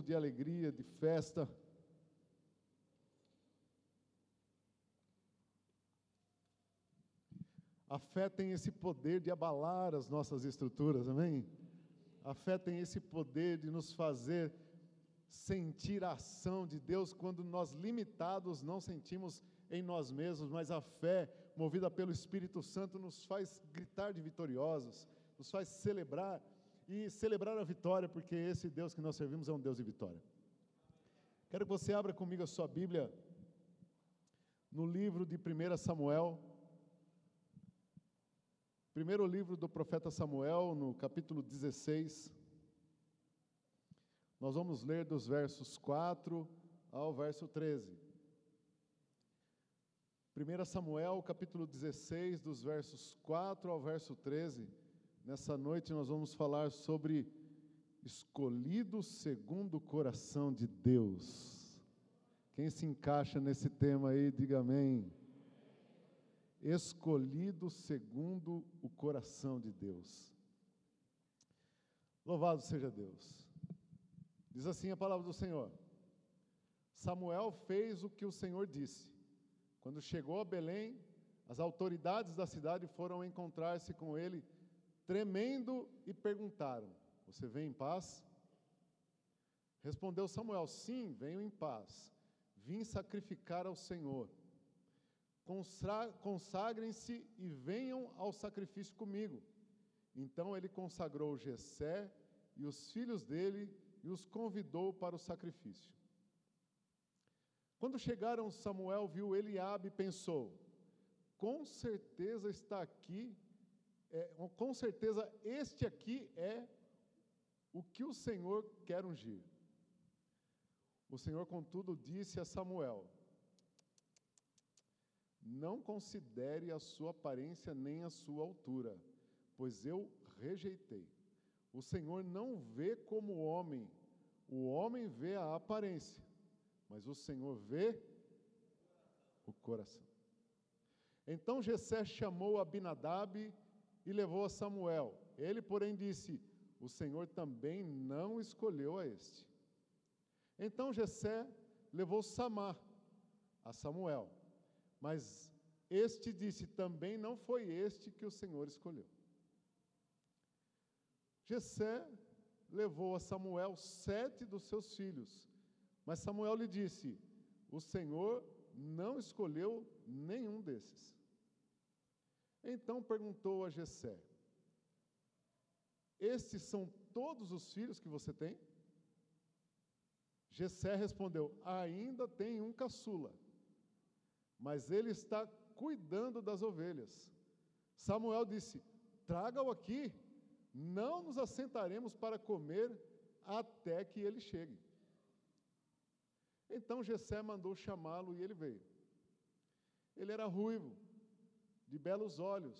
momento de alegria, de festa. A fé tem esse poder de abalar as nossas estruturas, amém? A fé tem esse poder de nos fazer sentir a ação de Deus quando nós limitados não sentimos em nós mesmos, mas a fé, movida pelo Espírito Santo, nos faz gritar de vitoriosos, nos faz celebrar e celebrar a vitória, porque esse Deus que nós servimos é um Deus de vitória. Quero que você abra comigo a sua Bíblia no livro de 1 Samuel, primeiro livro do profeta Samuel, no capítulo 16. Nós vamos ler dos versos 4 ao verso 13. 1 Samuel, capítulo 16, dos versos 4 ao verso 13. Nessa noite nós vamos falar sobre escolhido segundo o coração de Deus. Quem se encaixa nesse tema aí, diga amém. Escolhido segundo o coração de Deus. Louvado seja Deus. Diz assim a palavra do Senhor: Samuel fez o que o Senhor disse. Quando chegou a Belém, as autoridades da cidade foram encontrar-se com ele, tremendo, e perguntaram: Você vem em paz? Respondeu Samuel: Sim, venho em paz. Vim sacrificar ao Senhor. Consagrem-se e venham ao sacrifício comigo. Então ele consagrou Jessé e os filhos dele e os convidou para o sacrifício. Quando chegaram, Samuel viu Eliabe e pensou: com certeza está aqui, é, com certeza este aqui é o que o Senhor quer ungir. O Senhor, contudo, disse a Samuel: Não considere a sua aparência nem a sua altura, pois eu rejeitei. O Senhor não vê como o homem, o homem vê a aparência, mas o Senhor vê o coração. Então Jessé chamou Abinadab e levou a Samuel. Ele, porém, disse: O Senhor também não escolheu a este. Então Jessé levou Samar a Samuel. Mas este disse: Também não foi este que o Senhor escolheu. Jessé levou a Samuel sete dos seus filhos, mas Samuel lhe disse: O Senhor não escolheu nenhum desses. Então perguntou a Jessé: Estes são todos os filhos que você tem? Jessé respondeu: Ainda tem um caçula, mas ele está cuidando das ovelhas. Samuel disse: Traga-o aqui não nos assentaremos para comer até que ele chegue. Então Jessé mandou chamá-lo e ele veio. Ele era ruivo, de belos olhos,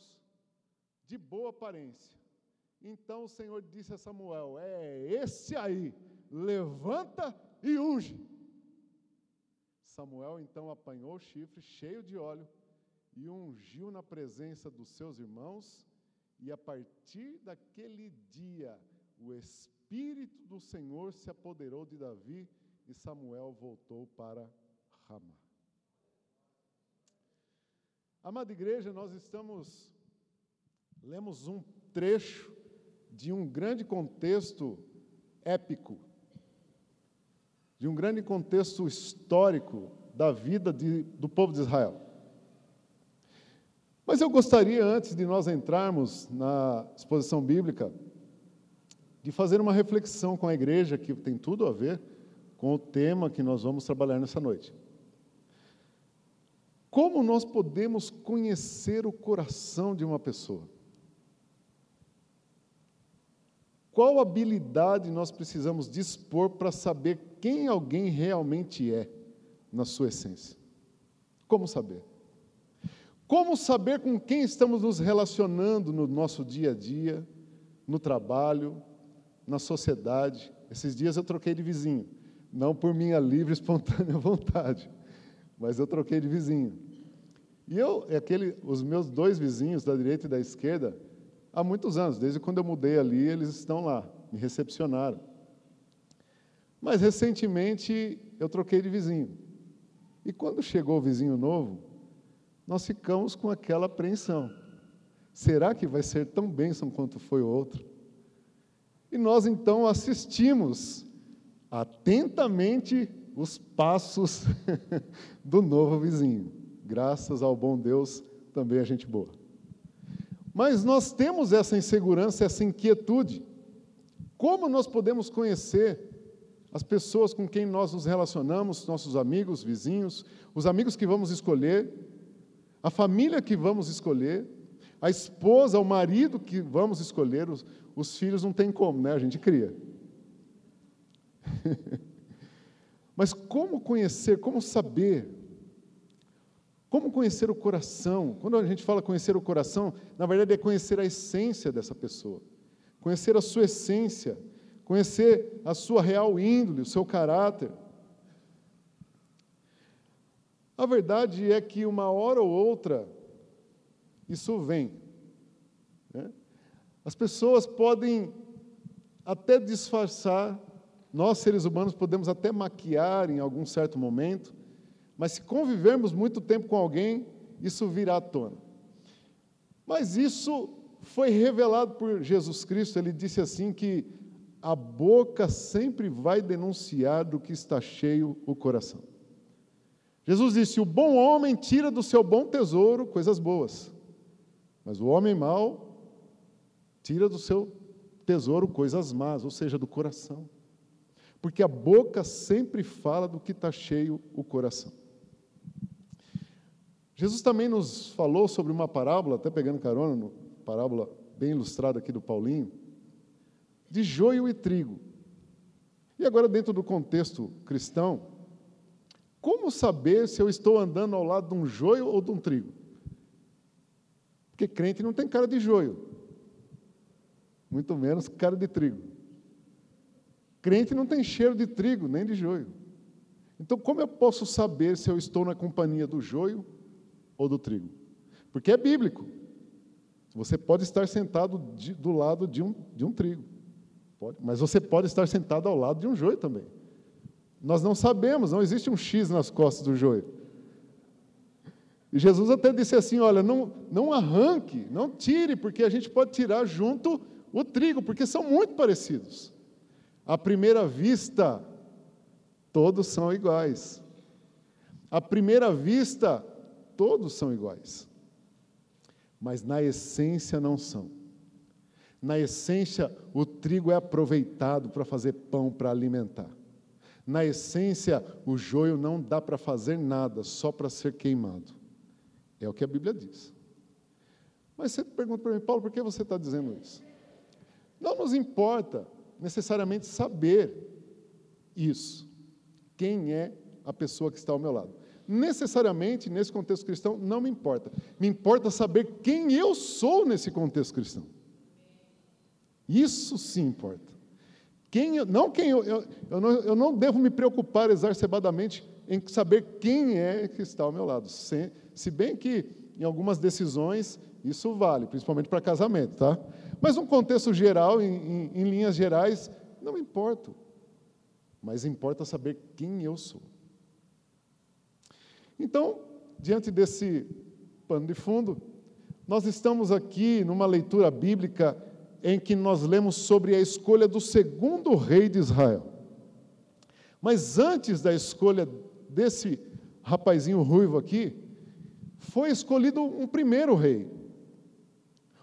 de boa aparência. Então o Senhor disse a Samuel: É esse aí, levanta e unge. Samuel então apanhou o chifre cheio de óleo e ungiu na presença dos seus irmãos e a partir daquele dia, o Espírito do Senhor se apoderou de Davi e Samuel voltou para Ramá. Amada igreja, nós estamos, lemos um trecho de um grande contexto épico, de um grande contexto histórico da vida de, do povo de Israel. Mas eu gostaria, antes de nós entrarmos na exposição bíblica, de fazer uma reflexão com a igreja que tem tudo a ver com o tema que nós vamos trabalhar nessa noite. Como nós podemos conhecer o coração de uma pessoa? Qual habilidade nós precisamos dispor para saber quem alguém realmente é, na sua essência? Como saber? Como saber com quem estamos nos relacionando no nosso dia a dia, no trabalho, na sociedade? Esses dias eu troquei de vizinho, não por minha livre e espontânea vontade, mas eu troquei de vizinho. E eu, é aquele, os meus dois vizinhos, da direita e da esquerda, há muitos anos, desde quando eu mudei ali, eles estão lá, me recepcionaram. Mas recentemente eu troquei de vizinho. E quando chegou o vizinho novo, nós ficamos com aquela apreensão. Será que vai ser tão bênção quanto foi o outro? E nós então assistimos atentamente os passos do novo vizinho. Graças ao bom Deus, também a gente boa. Mas nós temos essa insegurança, essa inquietude. Como nós podemos conhecer as pessoas com quem nós nos relacionamos, nossos amigos, vizinhos, os amigos que vamos escolher, a família que vamos escolher, a esposa, o marido que vamos escolher, os, os filhos não tem como, né? A gente cria. Mas como conhecer, como saber? Como conhecer o coração? Quando a gente fala conhecer o coração, na verdade é conhecer a essência dessa pessoa, conhecer a sua essência, conhecer a sua real índole, o seu caráter. A verdade é que uma hora ou outra isso vem. Né? As pessoas podem até disfarçar, nós seres humanos podemos até maquiar em algum certo momento, mas se convivermos muito tempo com alguém, isso virá à tona. Mas isso foi revelado por Jesus Cristo, ele disse assim que a boca sempre vai denunciar do que está cheio o coração. Jesus disse: O bom homem tira do seu bom tesouro coisas boas, mas o homem mau tira do seu tesouro coisas más, ou seja, do coração. Porque a boca sempre fala do que está cheio o coração. Jesus também nos falou sobre uma parábola, até pegando carona, parábola bem ilustrada aqui do Paulinho, de joio e trigo. E agora, dentro do contexto cristão, como saber se eu estou andando ao lado de um joio ou de um trigo? Porque crente não tem cara de joio, muito menos cara de trigo. Crente não tem cheiro de trigo nem de joio. Então, como eu posso saber se eu estou na companhia do joio ou do trigo? Porque é bíblico. Você pode estar sentado de, do lado de um, de um trigo. Pode, mas você pode estar sentado ao lado de um joio também. Nós não sabemos, não existe um X nas costas do joio. E Jesus até disse assim: olha, não, não arranque, não tire, porque a gente pode tirar junto o trigo, porque são muito parecidos. À primeira vista, todos são iguais. À primeira vista, todos são iguais. Mas na essência não são. Na essência, o trigo é aproveitado para fazer pão para alimentar. Na essência, o joio não dá para fazer nada, só para ser queimado. É o que a Bíblia diz. Mas você pergunta para mim, Paulo, por que você está dizendo isso? Não nos importa necessariamente saber isso. Quem é a pessoa que está ao meu lado? Necessariamente, nesse contexto cristão, não me importa. Me importa saber quem eu sou nesse contexto cristão. Isso sim importa. Quem eu, não quem eu, eu, eu, não, eu não devo me preocupar exacerbadamente em saber quem é que está ao meu lado. Se, se bem que em algumas decisões isso vale, principalmente para casamento, tá? Mas no contexto geral, em, em, em linhas gerais, não importa. Mas importa saber quem eu sou. Então, diante desse pano de fundo, nós estamos aqui numa leitura bíblica em que nós lemos sobre a escolha do segundo rei de Israel. Mas antes da escolha desse rapazinho ruivo aqui, foi escolhido um primeiro rei.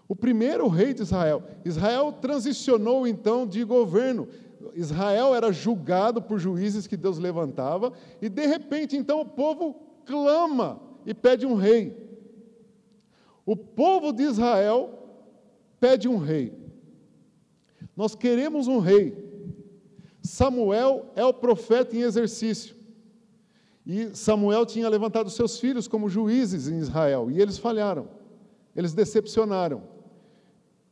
O primeiro rei de Israel. Israel transicionou então de governo. Israel era julgado por juízes que Deus levantava, e de repente então o povo clama e pede um rei. O povo de Israel pede um rei. Nós queremos um rei. Samuel é o profeta em exercício. E Samuel tinha levantado seus filhos como juízes em Israel, e eles falharam, eles decepcionaram.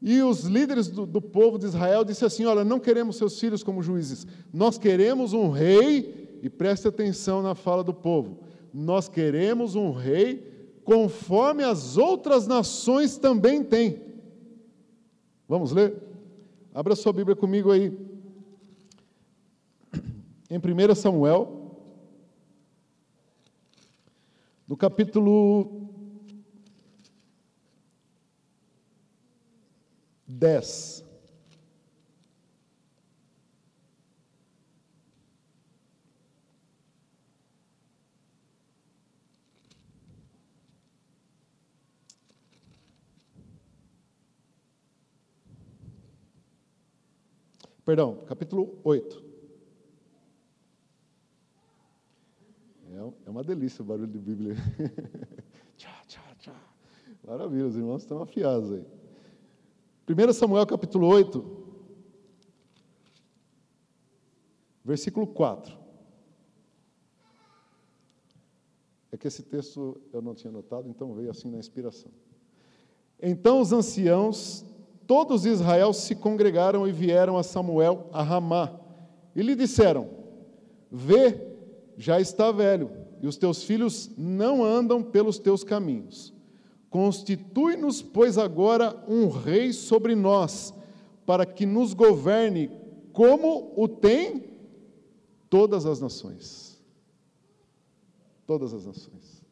E os líderes do, do povo de Israel disseram assim: Olha, não queremos seus filhos como juízes, nós queremos um rei, e preste atenção na fala do povo: nós queremos um rei conforme as outras nações também têm. Vamos ler? Abra sua Bíblia comigo aí. em 1 Samuel, no capítulo 10. Perdão, capítulo 8. É, é uma delícia o barulho de Bíblia. tchá, tchá, tchá. Maravilha, os irmãos estão afiados aí. 1 Samuel capítulo 8, versículo 4. É que esse texto eu não tinha notado, então veio assim na inspiração. Então os anciãos todos Israel se congregaram e vieram a Samuel a Ramá e lhe disseram: Vê, já está velho, e os teus filhos não andam pelos teus caminhos. Constitui-nos, pois, agora um rei sobre nós, para que nos governe como o tem todas as nações. Todas as nações.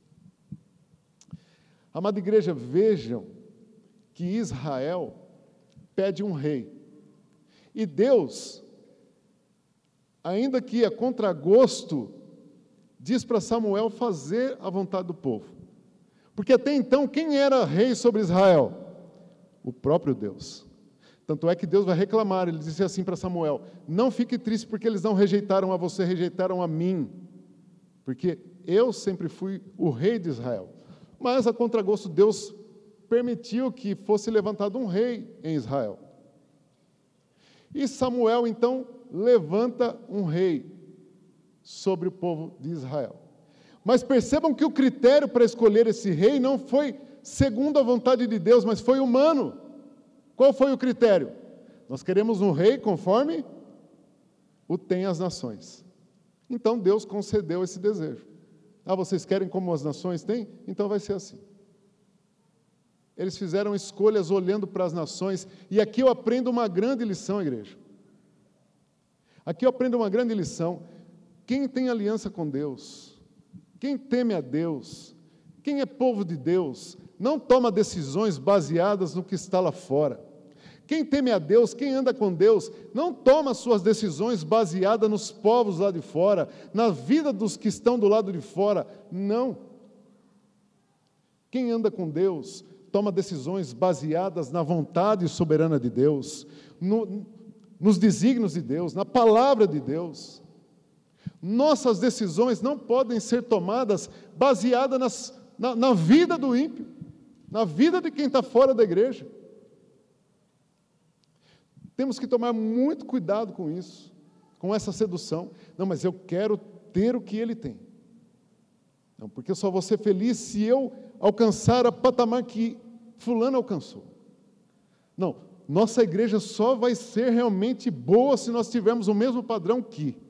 Amada igreja, vejam que Israel pede um rei. E Deus, ainda que a contragosto, diz para Samuel fazer a vontade do povo. Porque até então, quem era rei sobre Israel? O próprio Deus. Tanto é que Deus vai reclamar, ele disse assim para Samuel: Não fique triste porque eles não rejeitaram a você, rejeitaram a mim. Porque eu sempre fui o rei de Israel. Mas a contragosto, Deus permitiu que fosse levantado um rei em Israel. E Samuel então levanta um rei sobre o povo de Israel. Mas percebam que o critério para escolher esse rei não foi segundo a vontade de Deus, mas foi humano. Qual foi o critério? Nós queremos um rei conforme o tem as nações. Então Deus concedeu esse desejo. Ah, vocês querem como as nações têm? Então vai ser assim. Eles fizeram escolhas olhando para as nações, e aqui eu aprendo uma grande lição, igreja. Aqui eu aprendo uma grande lição. Quem tem aliança com Deus, quem teme a Deus, quem é povo de Deus, não toma decisões baseadas no que está lá fora. Quem teme a Deus, quem anda com Deus, não toma suas decisões baseadas nos povos lá de fora, na vida dos que estão do lado de fora. Não. Quem anda com Deus, toma decisões baseadas na vontade soberana de Deus, no, nos desígnios de Deus, na palavra de Deus. Nossas decisões não podem ser tomadas baseadas nas, na, na vida do ímpio, na vida de quem está fora da igreja. Temos que tomar muito cuidado com isso, com essa sedução. Não, mas eu quero ter o que ele tem. Não, porque eu só vou ser feliz se eu alcançar a patamar que Fulano alcançou. Não, nossa igreja só vai ser realmente boa se nós tivermos o mesmo padrão que.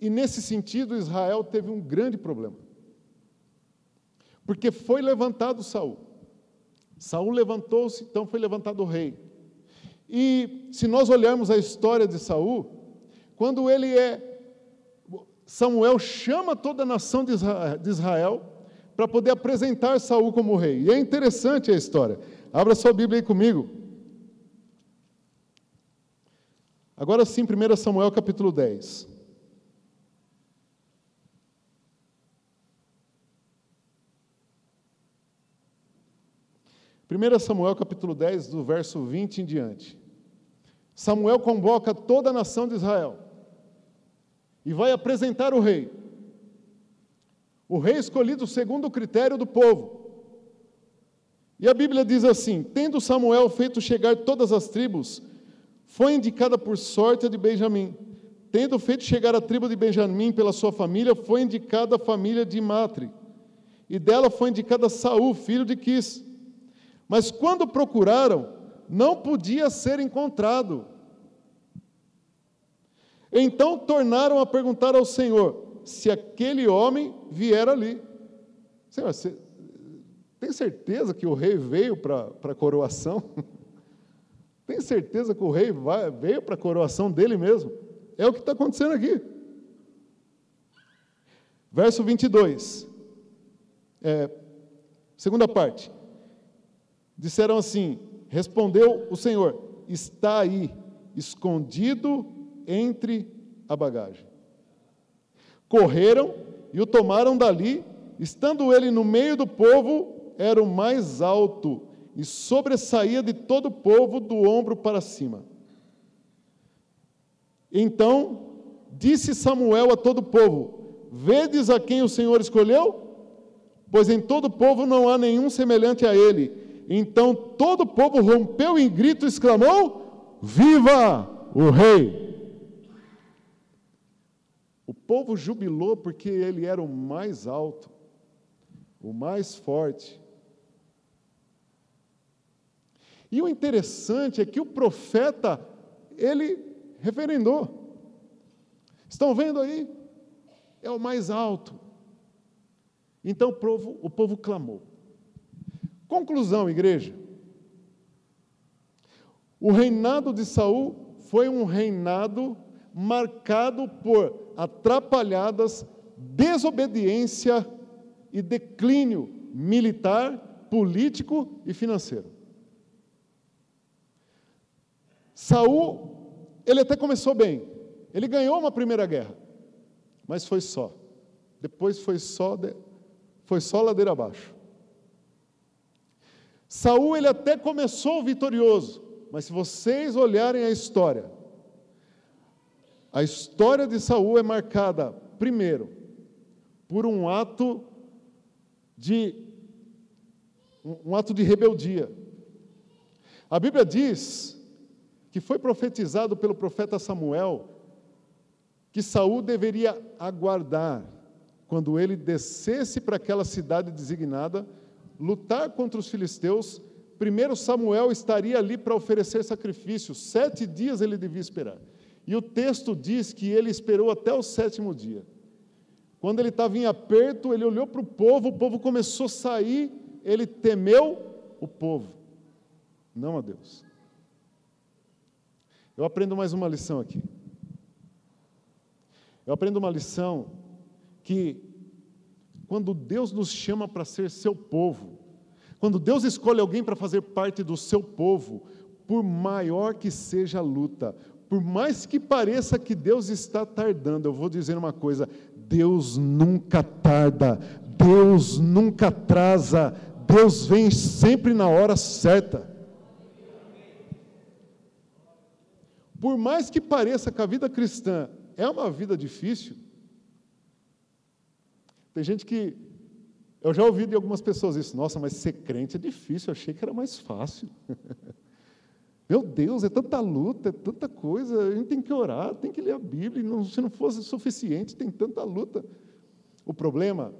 E nesse sentido, Israel teve um grande problema. Porque foi levantado Saul. Saul levantou-se, então foi levantado o rei. E se nós olharmos a história de Saul, quando ele é Samuel chama toda a nação de Israel para poder apresentar Saul como rei. E é interessante a história. Abra sua Bíblia aí comigo. Agora sim, 1 Samuel capítulo 10. Primeira Samuel capítulo 10, do verso 20 em diante. Samuel convoca toda a nação de Israel e vai apresentar o rei. O rei escolhido segundo o critério do povo. E a Bíblia diz assim: Tendo Samuel feito chegar todas as tribos, foi indicada por sorte a de Benjamim. Tendo feito chegar a tribo de Benjamim pela sua família, foi indicada a família de Matre. E dela foi indicada Saul, filho de Quis. Mas quando procuraram, não podia ser encontrado. Então tornaram a perguntar ao Senhor: se aquele homem vier ali. Senhor, você tem certeza que o rei veio para a coroação? tem certeza que o rei vai, veio para a coroação dele mesmo? É o que está acontecendo aqui. Verso 22. É, segunda parte. Disseram assim: Respondeu o Senhor: Está aí, escondido entre a bagagem. Correram e o tomaram dali, estando ele no meio do povo, era o mais alto e sobressaía de todo o povo do ombro para cima. Então disse Samuel a todo o povo: Vedes a quem o Senhor escolheu? Pois em todo o povo não há nenhum semelhante a ele. Então todo o povo rompeu em grito e exclamou: Viva o Rei! O povo jubilou porque ele era o mais alto, o mais forte. E o interessante é que o profeta, ele referendou. Estão vendo aí? É o mais alto. Então o povo, o povo clamou. Conclusão, igreja. O reinado de Saul foi um reinado marcado por atrapalhadas, desobediência e declínio militar, político e financeiro. Saul ele até começou bem. Ele ganhou uma primeira guerra, mas foi só. Depois foi só, de, foi só ladeira abaixo. Saul ele até começou vitorioso, mas se vocês olharem a história, a história de Saul é marcada primeiro por um ato de um ato de rebeldia. A Bíblia diz que foi profetizado pelo profeta Samuel que Saul deveria aguardar quando ele descesse para aquela cidade designada, lutar contra os filisteus. Primeiro Samuel estaria ali para oferecer sacrifício, sete dias ele devia esperar. E o texto diz que ele esperou até o sétimo dia. Quando ele estava em aperto, ele olhou para o povo, o povo começou a sair, ele temeu o povo, não a Deus. Eu aprendo mais uma lição aqui. Eu aprendo uma lição que, quando Deus nos chama para ser seu povo, quando Deus escolhe alguém para fazer parte do seu povo, por maior que seja a luta, por mais que pareça que Deus está tardando, eu vou dizer uma coisa: Deus nunca tarda, Deus nunca atrasa, Deus vem sempre na hora certa. Por mais que pareça que a vida cristã é uma vida difícil, tem gente que. Eu já ouvi de algumas pessoas isso, nossa, mas ser crente é difícil, eu achei que era mais fácil. Meu Deus, é tanta luta, é tanta coisa, a gente tem que orar, tem que ler a Bíblia, não, se não fosse suficiente, tem tanta luta. O problema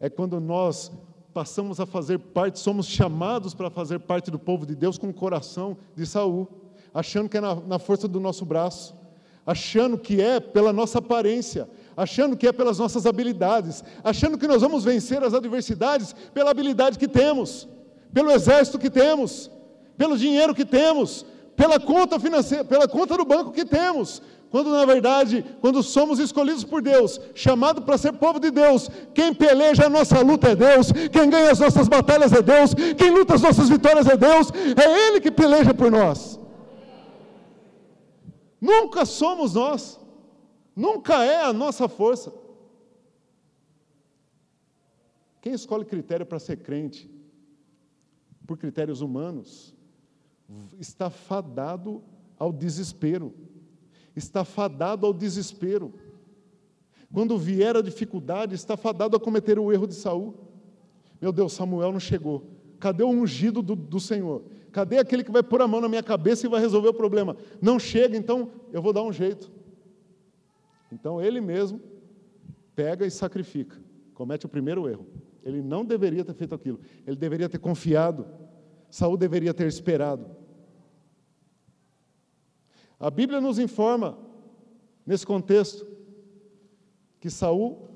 é quando nós passamos a fazer parte, somos chamados para fazer parte do povo de Deus com o coração de Saul achando que é na, na força do nosso braço, achando que é pela nossa aparência, achando que é pelas nossas habilidades, achando que nós vamos vencer as adversidades pela habilidade que temos, pelo exército que temos, pelo dinheiro que temos, pela conta financeira, pela conta do banco que temos. Quando na verdade, quando somos escolhidos por Deus, chamado para ser povo de Deus, quem peleja a nossa luta é Deus, quem ganha as nossas batalhas é Deus, quem luta as nossas vitórias é Deus, é Ele que peleja por nós. Nunca somos nós, nunca é a nossa força. Quem escolhe critério para ser crente, por critérios humanos, está fadado ao desespero, está fadado ao desespero. Quando vier a dificuldade, está fadado a cometer o erro de Saul. Meu Deus, Samuel não chegou. Cadê o ungido do, do Senhor? Cadê aquele que vai pôr a mão na minha cabeça e vai resolver o problema? Não chega, então eu vou dar um jeito. Então ele mesmo pega e sacrifica, comete o primeiro erro. Ele não deveria ter feito aquilo, ele deveria ter confiado. Saul deveria ter esperado. A Bíblia nos informa, nesse contexto, que Saul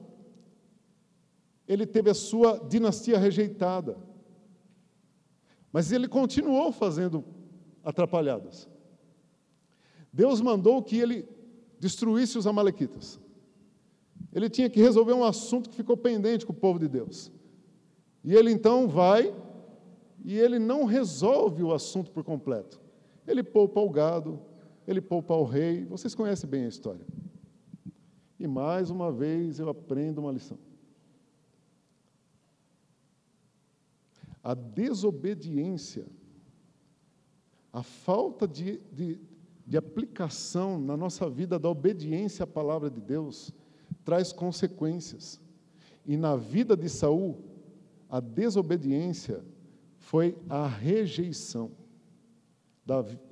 ele teve a sua dinastia rejeitada. Mas ele continuou fazendo atrapalhadas. Deus mandou que ele destruísse os Amalequitas. Ele tinha que resolver um assunto que ficou pendente com o povo de Deus. E ele então vai e ele não resolve o assunto por completo. Ele poupa o gado, ele poupa o rei. Vocês conhecem bem a história. E mais uma vez eu aprendo uma lição. A desobediência, a falta de, de, de aplicação na nossa vida da obediência à palavra de Deus, traz consequências. E na vida de Saul, a desobediência foi a rejeição.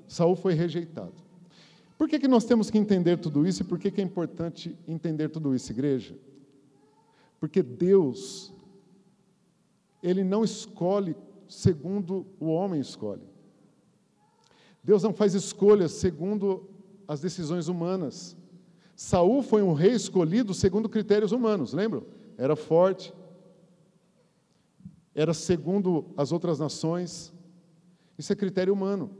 Saul foi rejeitado. Por que, que nós temos que entender tudo isso e por que, que é importante entender tudo isso, igreja? Porque Deus, Ele não escolhe segundo o homem escolhe. Deus não faz escolhas segundo as decisões humanas. Saul foi um rei escolhido segundo critérios humanos, lembram? Era forte, era segundo as outras nações. Isso é critério humano.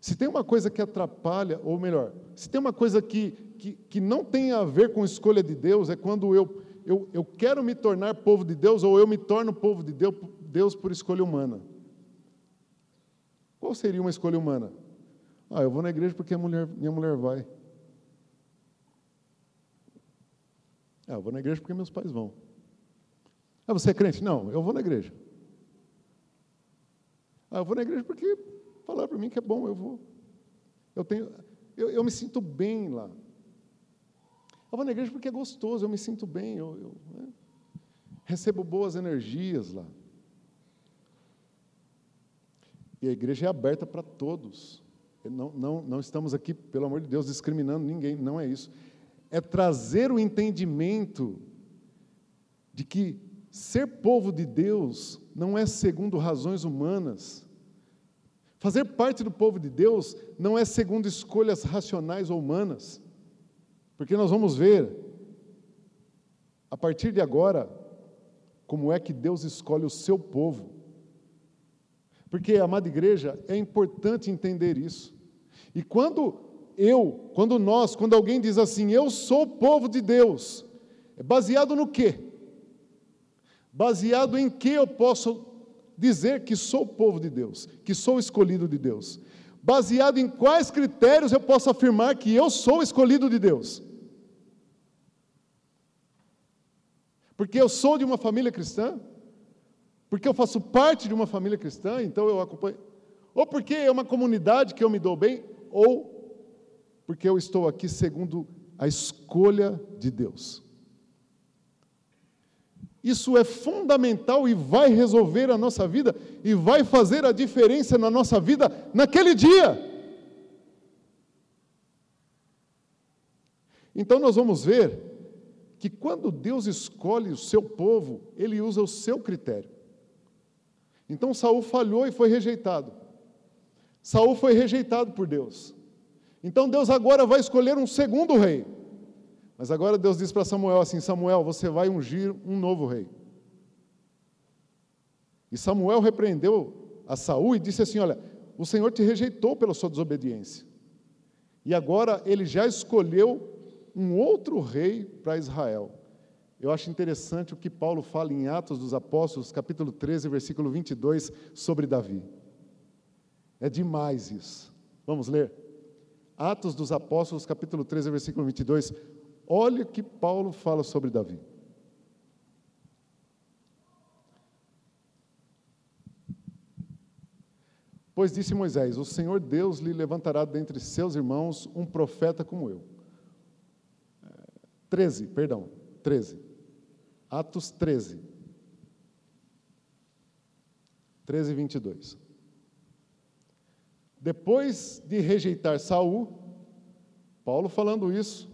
Se tem uma coisa que atrapalha, ou melhor, se tem uma coisa que, que, que não tem a ver com escolha de Deus, é quando eu, eu, eu quero me tornar povo de Deus, ou eu me torno povo de Deus, Deus por escolha humana. Qual seria uma escolha humana? Ah, eu vou na igreja porque mulher, minha mulher vai. Ah, eu vou na igreja porque meus pais vão. Ah, você é crente? Não, eu vou na igreja. Ah, eu vou na igreja porque falaram para mim que é bom, eu vou. Eu, tenho, eu, eu me sinto bem lá. Eu vou na igreja porque é gostoso, eu me sinto bem, eu, eu né? recebo boas energias lá. E a igreja é aberta para todos. Não, não, não estamos aqui, pelo amor de Deus, discriminando ninguém, não é isso. É trazer o entendimento de que Ser povo de Deus não é segundo razões humanas. Fazer parte do povo de Deus não é segundo escolhas racionais ou humanas. Porque nós vamos ver, a partir de agora, como é que Deus escolhe o seu povo. Porque, amada igreja, é importante entender isso. E quando eu, quando nós, quando alguém diz assim, eu sou povo de Deus, é baseado no quê? Baseado em que eu posso dizer que sou povo de Deus, que sou escolhido de Deus? Baseado em quais critérios eu posso afirmar que eu sou escolhido de Deus? Porque eu sou de uma família cristã? Porque eu faço parte de uma família cristã, então eu acompanho. Ou porque é uma comunidade que eu me dou bem, ou porque eu estou aqui segundo a escolha de Deus. Isso é fundamental e vai resolver a nossa vida e vai fazer a diferença na nossa vida naquele dia. Então nós vamos ver que quando Deus escolhe o seu povo, ele usa o seu critério. Então Saul falhou e foi rejeitado. Saul foi rejeitado por Deus. Então Deus agora vai escolher um segundo rei. Mas agora Deus diz para Samuel assim: Samuel, você vai ungir um novo rei. E Samuel repreendeu a Saul e disse assim: Olha, o Senhor te rejeitou pela sua desobediência. E agora ele já escolheu um outro rei para Israel. Eu acho interessante o que Paulo fala em Atos dos Apóstolos, capítulo 13, versículo 22, sobre Davi. É demais isso. Vamos ler? Atos dos Apóstolos, capítulo 13, versículo 22. Olha o que Paulo fala sobre Davi. Pois disse Moisés: O Senhor Deus lhe levantará dentre seus irmãos um profeta como eu. 13, é, perdão, 13. Atos 13. 13, 22. Depois de rejeitar Saul, Paulo falando isso,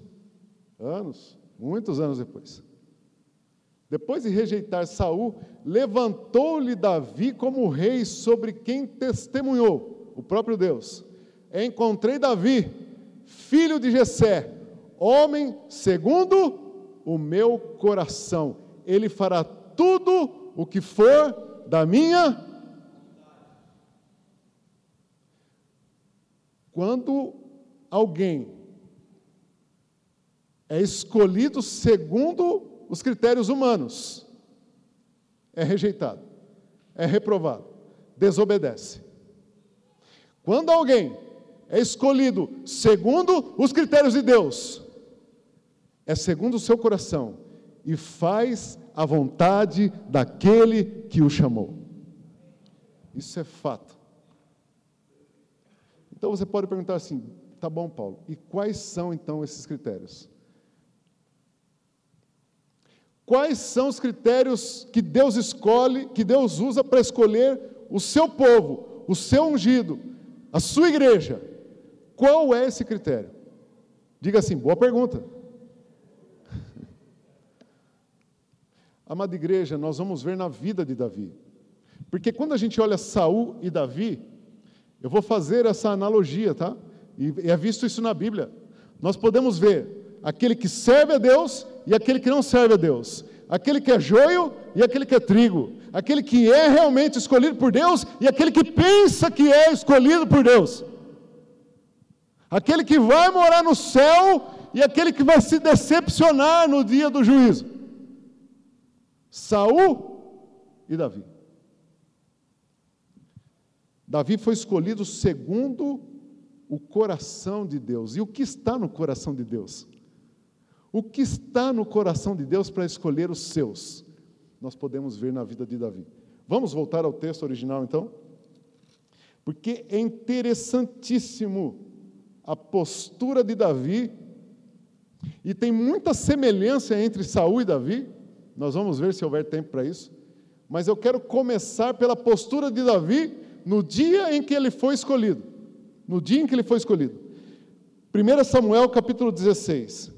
Anos, muitos anos depois. Depois de rejeitar Saul, levantou-lhe Davi como rei sobre quem testemunhou o próprio Deus. Encontrei Davi, filho de Jessé, homem segundo o meu coração. Ele fará tudo o que for da minha quando alguém é escolhido segundo os critérios humanos, é rejeitado, é reprovado, desobedece. Quando alguém é escolhido segundo os critérios de Deus, é segundo o seu coração e faz a vontade daquele que o chamou. Isso é fato. Então você pode perguntar assim: tá bom, Paulo, e quais são então esses critérios? Quais são os critérios que Deus escolhe, que Deus usa para escolher o seu povo, o seu ungido, a sua igreja? Qual é esse critério? Diga assim, boa pergunta. Amada igreja, nós vamos ver na vida de Davi. Porque quando a gente olha Saul e Davi, eu vou fazer essa analogia, tá? E é visto isso na Bíblia. Nós podemos ver aquele que serve a Deus e aquele que não serve a Deus. Aquele que é joio e aquele que é trigo. Aquele que é realmente escolhido por Deus e aquele que pensa que é escolhido por Deus. Aquele que vai morar no céu e aquele que vai se decepcionar no dia do juízo. Saul e Davi. Davi foi escolhido segundo o coração de Deus. E o que está no coração de Deus? O que está no coração de Deus para escolher os seus? Nós podemos ver na vida de Davi. Vamos voltar ao texto original então? Porque é interessantíssimo a postura de Davi e tem muita semelhança entre Saul e Davi. Nós vamos ver se houver tempo para isso. Mas eu quero começar pela postura de Davi no dia em que ele foi escolhido. No dia em que ele foi escolhido. 1 Samuel capítulo 16.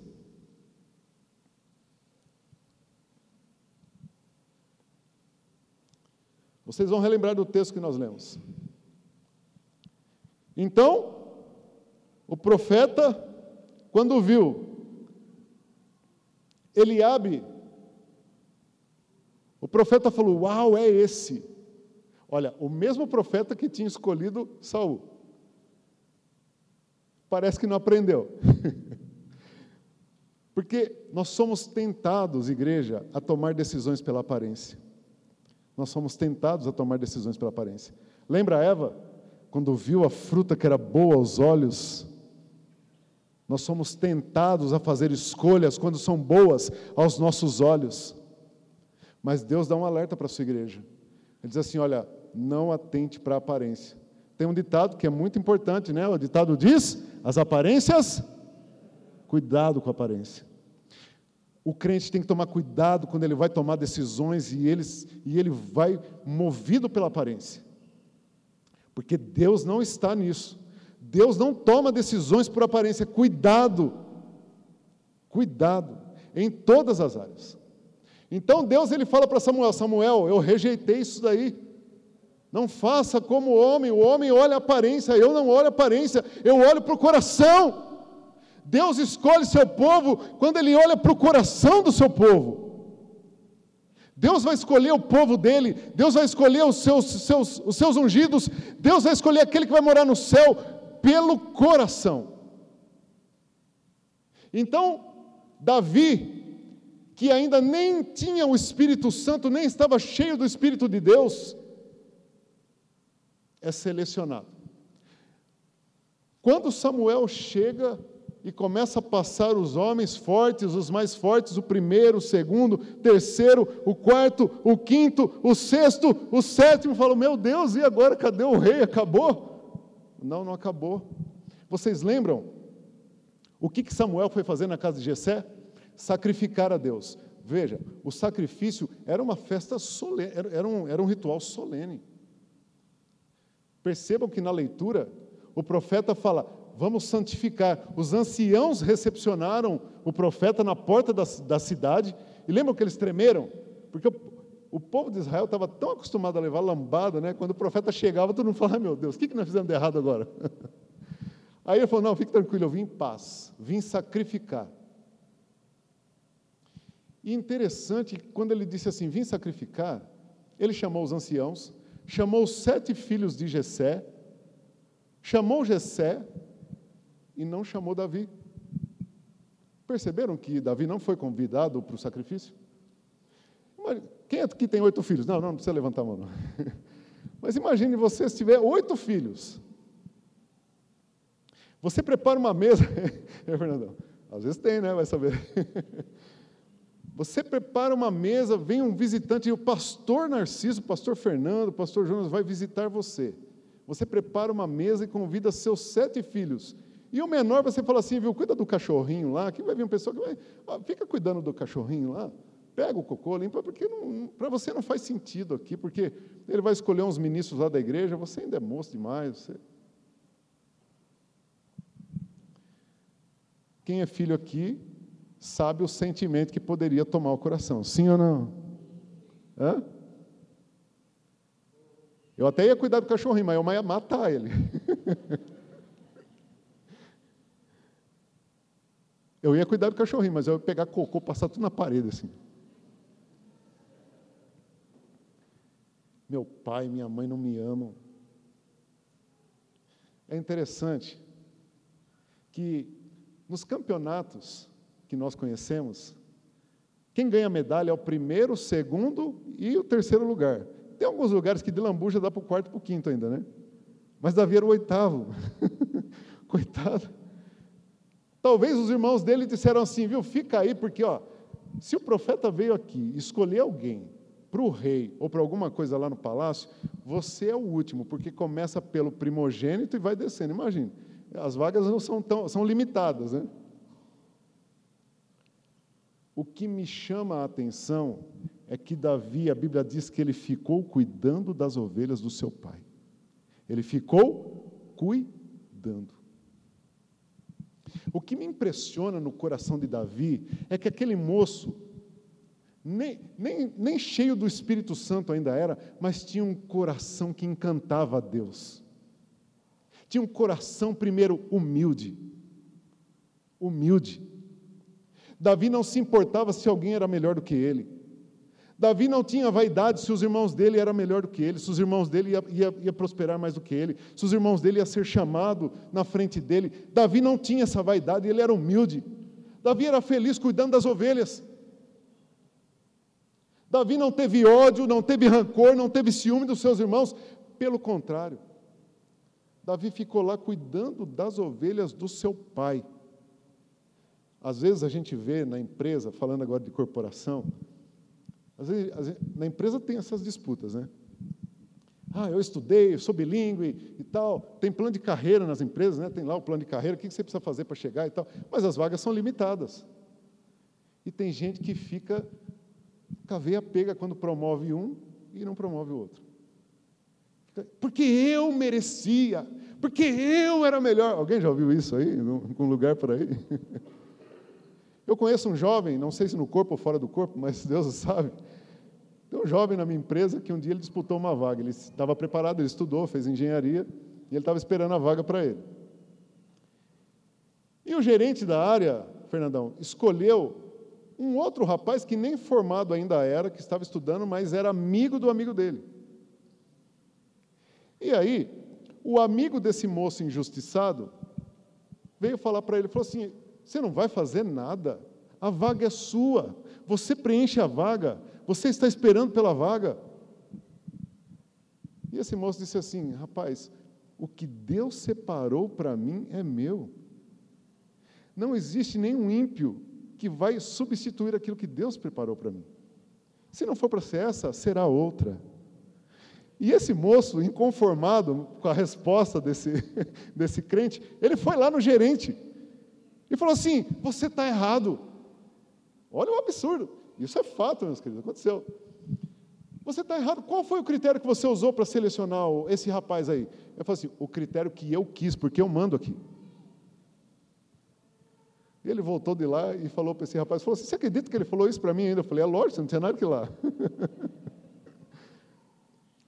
Vocês vão relembrar do texto que nós lemos. Então, o profeta, quando viu Eliabe, o profeta falou: Uau, é esse. Olha, o mesmo profeta que tinha escolhido Saul. Parece que não aprendeu. Porque nós somos tentados, igreja, a tomar decisões pela aparência. Nós somos tentados a tomar decisões pela aparência. Lembra Eva, quando viu a fruta que era boa aos olhos? Nós somos tentados a fazer escolhas quando são boas aos nossos olhos. Mas Deus dá um alerta para a sua igreja. Ele diz assim: olha, não atente para a aparência. Tem um ditado que é muito importante, né? O ditado diz: as aparências, cuidado com a aparência. O crente tem que tomar cuidado quando ele vai tomar decisões e, eles, e ele vai movido pela aparência. Porque Deus não está nisso. Deus não toma decisões por aparência. Cuidado. Cuidado. Em todas as áreas. Então Deus ele fala para Samuel: Samuel, eu rejeitei isso daí. Não faça como o homem, o homem olha a aparência, eu não olho a aparência, eu olho para o coração. Deus escolhe seu povo quando Ele olha para o coração do seu povo. Deus vai escolher o povo dele, Deus vai escolher os seus, seus, os seus ungidos, Deus vai escolher aquele que vai morar no céu pelo coração. Então, Davi, que ainda nem tinha o Espírito Santo, nem estava cheio do Espírito de Deus, é selecionado. Quando Samuel chega e começa a passar os homens fortes, os mais fortes, o primeiro, o segundo, terceiro, o quarto, o quinto, o sexto, o sétimo, falo, meu Deus, e agora cadê o rei? Acabou? Não, não acabou. Vocês lembram o que Samuel foi fazer na casa de Jessé? Sacrificar a Deus. Veja, o sacrifício era uma festa solene, era um, era um ritual solene. Percebam que na leitura, o profeta fala: vamos santificar. Os anciãos recepcionaram o profeta na porta da, da cidade, e lembram que eles tremeram? Porque o, o povo de Israel estava tão acostumado a levar lambada, né? Quando o profeta chegava, todo mundo falava: meu Deus, o que, que nós fizemos de errado agora? Aí ele falou: não, fique tranquilo, eu vim em paz, vim sacrificar. E interessante, quando ele disse assim: vim sacrificar, ele chamou os anciãos, chamou os sete filhos de Jessé, chamou Jessé e não chamou Davi. perceberam que Davi não foi convidado para o sacrifício? Quem aqui tem oito filhos? Não, não, não precisa levantar a mão. Mas imagine você se tiver oito filhos. Você prepara uma mesa. é, Fernandão? Às vezes tem, né? Vai saber. Você prepara uma mesa, vem um visitante, e o pastor Narciso, o pastor Fernando, o pastor Jonas vai visitar você. Você prepara uma mesa e convida seus sete filhos. E o menor, você fala assim, viu, cuida do cachorrinho lá, que vai vir uma pessoa que vai, fica cuidando do cachorrinho lá, pega o cocô, limpa, porque para você não faz sentido aqui, porque ele vai escolher uns ministros lá da igreja, você ainda é moço demais. Você... Quem é filho aqui sabe o sentimento que poderia tomar o coração. Sim ou não? Hã? Eu até ia cuidar do cachorrinho, mas eu ia matar ele. eu ia cuidar do cachorrinho, mas eu ia pegar cocô, passar tudo na parede assim. Meu pai minha mãe não me amam. É interessante que nos campeonatos que nós conhecemos, quem ganha medalha é o primeiro, o segundo e o terceiro lugar. Tem alguns lugares que de lambuja dá para o quarto e para o quinto ainda, né? Mas Davi era o oitavo. Coitado. Talvez os irmãos dele disseram assim, viu, fica aí, porque ó, se o profeta veio aqui escolher alguém para o rei ou para alguma coisa lá no palácio, você é o último, porque começa pelo primogênito e vai descendo. Imagine, as vagas não são tão, são limitadas, né? O que me chama a atenção é que Davi, a Bíblia diz que ele ficou cuidando das ovelhas do seu pai. Ele ficou cuidando. O que me impressiona no coração de Davi é que aquele moço, nem, nem, nem cheio do Espírito Santo ainda era, mas tinha um coração que encantava a Deus. Tinha um coração, primeiro, humilde. Humilde. Davi não se importava se alguém era melhor do que ele. Davi não tinha vaidade se os irmãos dele eram melhor do que ele, se os irmãos dele ia, ia, ia, prosperar mais do que ele, se os irmãos dele ia ser chamado na frente dele. Davi não tinha essa vaidade, ele era humilde. Davi era feliz cuidando das ovelhas. Davi não teve ódio, não teve rancor, não teve ciúme dos seus irmãos, pelo contrário. Davi ficou lá cuidando das ovelhas do seu pai. Às vezes a gente vê na empresa, falando agora de corporação, às vezes, às vezes, na empresa tem essas disputas, né? Ah, eu estudei, eu sou bilíngue e tal. Tem plano de carreira nas empresas, né? Tem lá o plano de carreira, o que você precisa fazer para chegar e tal. Mas as vagas são limitadas. E tem gente que fica com a veia pega quando promove um e não promove o outro. Porque eu merecia, porque eu era melhor. Alguém já ouviu isso aí, em algum lugar por aí? Eu conheço um jovem, não sei se no corpo ou fora do corpo, mas Deus sabe. Tem um jovem na minha empresa que um dia ele disputou uma vaga. Ele estava preparado, ele estudou, fez engenharia, e ele estava esperando a vaga para ele. E o gerente da área, Fernandão, escolheu um outro rapaz que nem formado ainda era, que estava estudando, mas era amigo do amigo dele. E aí, o amigo desse moço injustiçado veio falar para ele, falou assim: você não vai fazer nada. A vaga é sua. Você preenche a vaga. Você está esperando pela vaga. E esse moço disse assim: Rapaz, o que Deus separou para mim é meu. Não existe nenhum ímpio que vai substituir aquilo que Deus preparou para mim. Se não for para ser essa, será outra. E esse moço, inconformado com a resposta desse, desse crente, ele foi lá no gerente e falou assim: você está errado. Olha o absurdo. Isso é fato, meus queridos, aconteceu. Você está errado. Qual foi o critério que você usou para selecionar esse rapaz aí? Eu falei assim: o critério que eu quis, porque eu mando aqui. Ele voltou de lá e falou para esse rapaz: falou assim, Você acredita que ele falou isso para mim ainda? Eu falei: É lógico, não tinha nada que ir lá.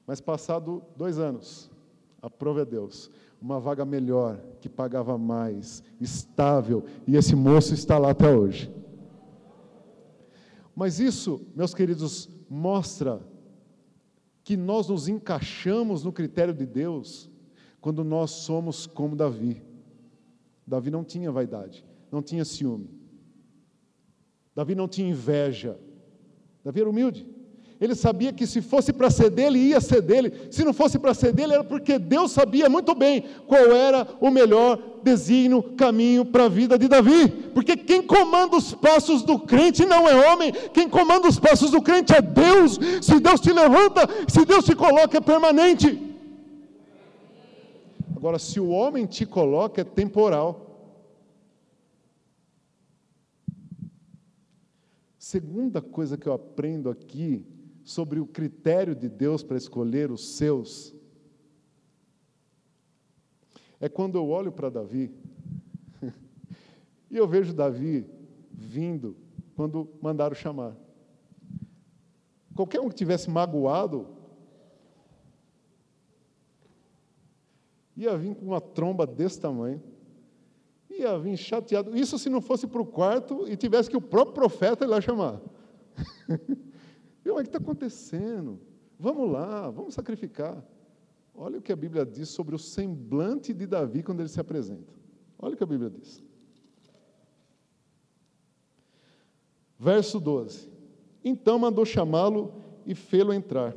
Mas passado dois anos, aprove a Deus uma vaga melhor, que pagava mais, estável, e esse moço está lá até hoje. Mas isso, meus queridos, mostra que nós nos encaixamos no critério de Deus quando nós somos como Davi. Davi não tinha vaidade, não tinha ciúme. Davi não tinha inveja. Davi era humilde. Ele sabia que se fosse para ser dele, ia ser dele. Se não fosse para ser dele, era porque Deus sabia muito bem qual era o melhor desígnio, caminho para a vida de Davi. Porque quem comanda os passos do crente não é homem, quem comanda os passos do crente é Deus. Se Deus te levanta, se Deus te coloca, é permanente. Agora, se o homem te coloca, é temporal. Segunda coisa que eu aprendo aqui sobre o critério de Deus para escolher os seus é quando eu olho para Davi e eu vejo Davi vindo quando mandaram chamar. Qualquer um que tivesse magoado ia vir com uma tromba desse tamanho, ia vir chateado. Isso se não fosse para o quarto e tivesse que o próprio profeta ir lá chamar. o que está acontecendo? Vamos lá, vamos sacrificar. Olha o que a Bíblia diz sobre o semblante de Davi quando ele se apresenta. Olha o que a Bíblia diz. Verso 12: Então mandou chamá-lo e fê-lo entrar.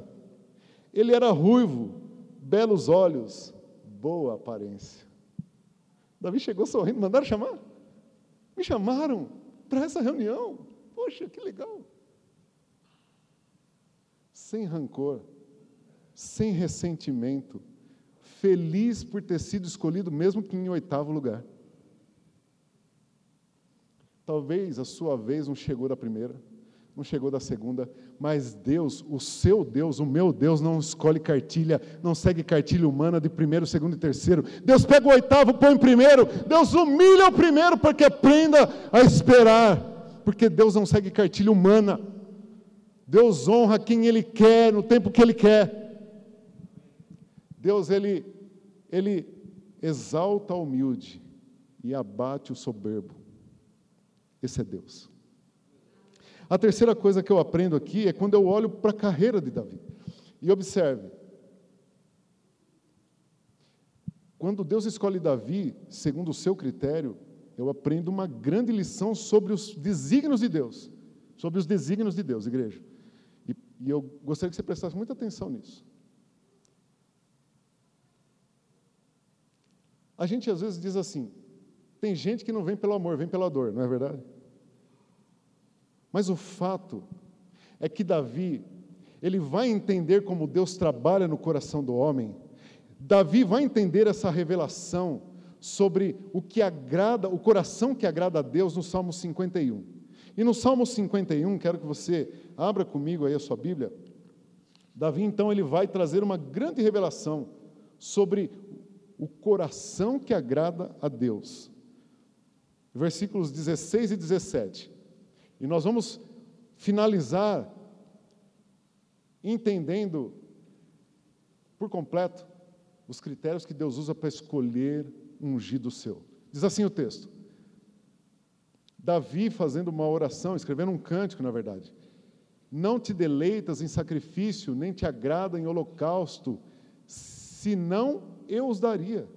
Ele era ruivo, belos olhos, boa aparência. Davi chegou sorrindo, mandaram chamar? Me chamaram para essa reunião. Poxa, que legal sem rancor, sem ressentimento, feliz por ter sido escolhido, mesmo que em oitavo lugar. Talvez a sua vez não chegou da primeira, não chegou da segunda, mas Deus, o seu Deus, o meu Deus, não escolhe cartilha, não segue cartilha humana de primeiro, segundo e terceiro. Deus pega o oitavo, põe primeiro. Deus humilha o primeiro para que aprenda a esperar, porque Deus não segue cartilha humana. Deus honra quem Ele quer, no tempo que Ele quer. Deus, Ele, Ele exalta o humilde e abate o soberbo. Esse é Deus. A terceira coisa que eu aprendo aqui é quando eu olho para a carreira de Davi. E observe. Quando Deus escolhe Davi, segundo o seu critério, eu aprendo uma grande lição sobre os desígnios de Deus. Sobre os desígnios de Deus, igreja. E eu gostaria que você prestasse muita atenção nisso. A gente às vezes diz assim: tem gente que não vem pelo amor, vem pela dor, não é verdade? Mas o fato é que Davi, ele vai entender como Deus trabalha no coração do homem. Davi vai entender essa revelação sobre o que agrada, o coração que agrada a Deus no Salmo 51. E no Salmo 51, quero que você abra comigo aí a sua Bíblia. Davi, então, ele vai trazer uma grande revelação sobre o coração que agrada a Deus. Versículos 16 e 17. E nós vamos finalizar entendendo por completo os critérios que Deus usa para escolher um ungido seu. Diz assim o texto: Davi fazendo uma oração, escrevendo um cântico, na verdade. Não te deleitas em sacrifício, nem te agrada em holocausto, senão eu os daria.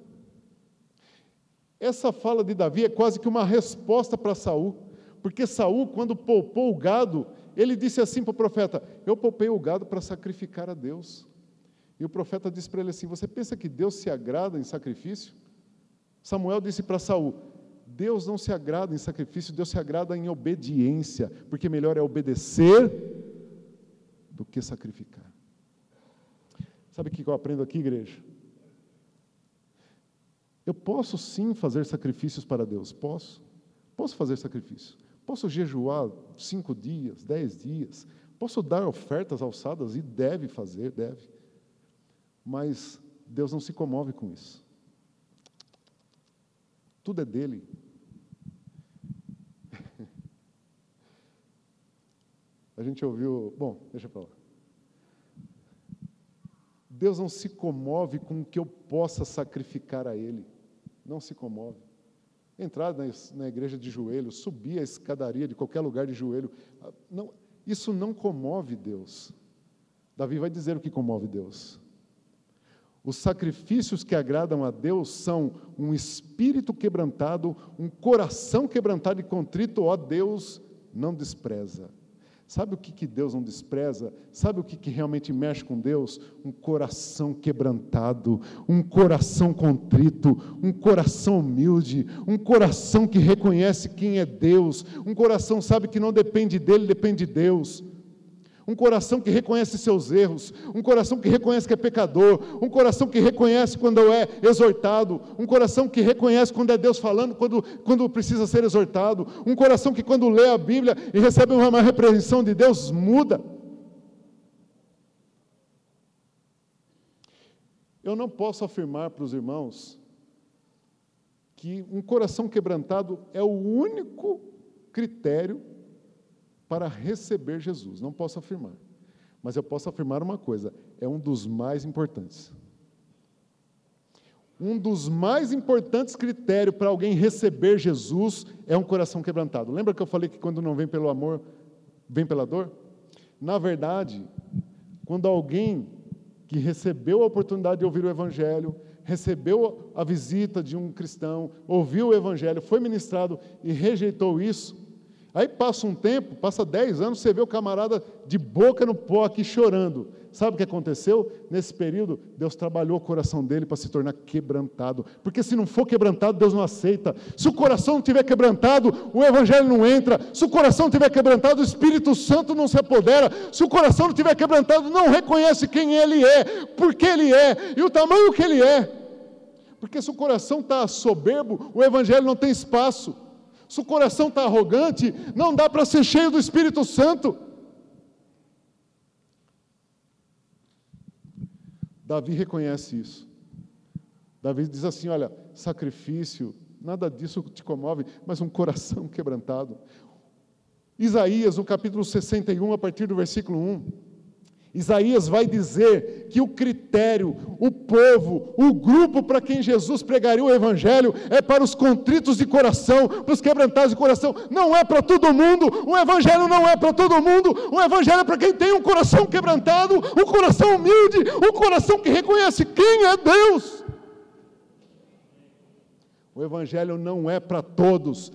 Essa fala de Davi é quase que uma resposta para Saul, porque Saul, quando poupou o gado, ele disse assim para o profeta: Eu poupei o gado para sacrificar a Deus. E o profeta disse para ele assim: Você pensa que Deus se agrada em sacrifício? Samuel disse para Saul: Deus não se agrada em sacrifício, Deus se agrada em obediência, porque melhor é obedecer do que sacrificar. Sabe o que eu aprendo aqui, igreja? Eu posso sim fazer sacrifícios para Deus, posso. Posso fazer sacrifício. Posso jejuar cinco dias, dez dias. Posso dar ofertas alçadas e deve fazer, deve. Mas Deus não se comove com isso. Tudo é dele. A gente ouviu. Bom, deixa para lá. Deus não se comove com o que eu possa sacrificar a Ele. Não se comove. Entrar na, igreja de joelho, subir a escadaria de qualquer lugar de joelho, ah, não, isso não comove Deus. Davi vai dizer o que comove Deus. Os sacrifícios que agradam a Deus são um espírito quebrantado, um coração quebrantado e contrito, ó Deus, não despreza. Sabe o que, que Deus não despreza? Sabe o que, que realmente mexe com Deus? Um coração quebrantado, um coração contrito, um coração humilde, um coração que reconhece quem é Deus, um coração sabe que não depende dele, depende de Deus um coração que reconhece seus erros, um coração que reconhece que é pecador, um coração que reconhece quando é exortado, um coração que reconhece quando é Deus falando, quando, quando precisa ser exortado, um coração que quando lê a Bíblia e recebe uma repreensão de Deus, muda. Eu não posso afirmar para os irmãos que um coração quebrantado é o único critério para receber Jesus. Não posso afirmar. Mas eu posso afirmar uma coisa: é um dos mais importantes. Um dos mais importantes critérios para alguém receber Jesus é um coração quebrantado. Lembra que eu falei que quando não vem pelo amor, vem pela dor? Na verdade, quando alguém que recebeu a oportunidade de ouvir o Evangelho, recebeu a visita de um cristão, ouviu o Evangelho, foi ministrado e rejeitou isso, Aí passa um tempo, passa 10 anos, você vê o camarada de boca no pó aqui chorando. Sabe o que aconteceu? Nesse período, Deus trabalhou o coração dele para se tornar quebrantado. Porque se não for quebrantado, Deus não aceita. Se o coração não estiver quebrantado, o Evangelho não entra. Se o coração estiver quebrantado, o Espírito Santo não se apodera. Se o coração não estiver quebrantado, não reconhece quem ele é, por que ele é e o tamanho que ele é. Porque se o coração está soberbo, o Evangelho não tem espaço. Se o coração está arrogante, não dá para ser cheio do Espírito Santo. Davi reconhece isso. Davi diz assim: olha, sacrifício, nada disso te comove, mas um coração quebrantado. Isaías, no capítulo 61, a partir do versículo 1. Isaías vai dizer que o critério, o povo, o grupo para quem Jesus pregaria o Evangelho é para os contritos de coração, para os quebrantados de coração. Não é para todo mundo, o Evangelho não é para todo mundo, o Evangelho é para quem tem um coração quebrantado, um coração humilde, um coração que reconhece quem é Deus. O Evangelho não é para todos,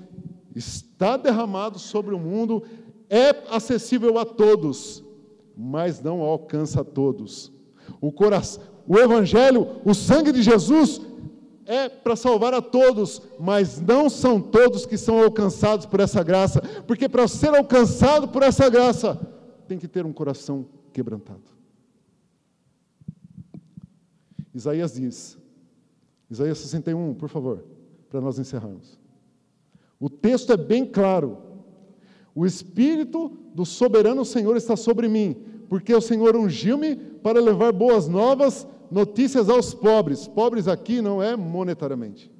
está derramado sobre o mundo, é acessível a todos mas não alcança a todos. O, coração, o Evangelho, o sangue de Jesus, é para salvar a todos, mas não são todos que são alcançados por essa graça, porque para ser alcançado por essa graça, tem que ter um coração quebrantado. Isaías diz, Isaías 61, por favor, para nós encerrarmos. O texto é bem claro. O Espírito do soberano Senhor está sobre mim, porque o Senhor ungiu-me para levar boas novas, notícias aos pobres. Pobres aqui não é monetariamente.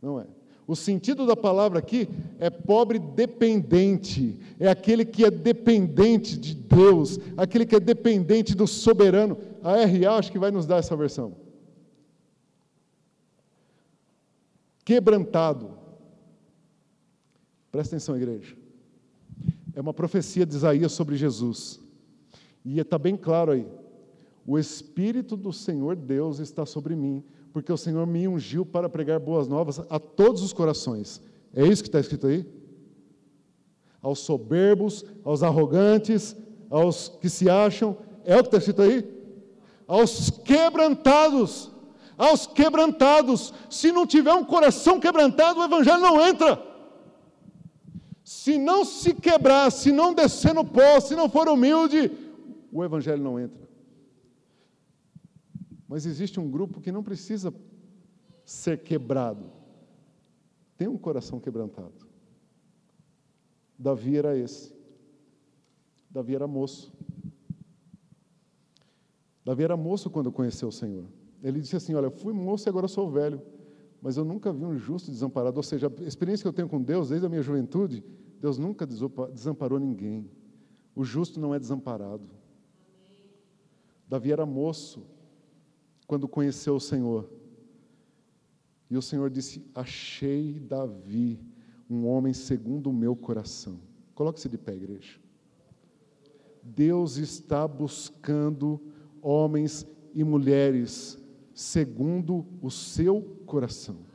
Não é. O sentido da palavra aqui é pobre dependente, é aquele que é dependente de Deus, aquele que é dependente do soberano. A RA acho que vai nos dar essa versão. Quebrantado. Presta atenção, igreja. É uma profecia de Isaías sobre Jesus. E está bem claro aí. O Espírito do Senhor Deus está sobre mim, porque o Senhor me ungiu para pregar boas novas a todos os corações. É isso que está escrito aí? Aos soberbos, aos arrogantes, aos que se acham. É o que está escrito aí? Aos quebrantados. Aos quebrantados. Se não tiver um coração quebrantado, o Evangelho não entra. Se não se quebrar, se não descer no pó, se não for humilde, o Evangelho não entra. Mas existe um grupo que não precisa ser quebrado, tem um coração quebrantado. Davi era esse. Davi era moço. Davi era moço quando conheceu o Senhor. Ele disse assim: Olha, fui moço e agora sou velho, mas eu nunca vi um justo desamparado. Ou seja, a experiência que eu tenho com Deus desde a minha juventude, Deus nunca desamparou ninguém. O justo não é desamparado. Davi era moço quando conheceu o Senhor. E o Senhor disse: Achei Davi, um homem segundo o meu coração. Coloque-se de pé, igreja. Deus está buscando homens e mulheres segundo o seu coração.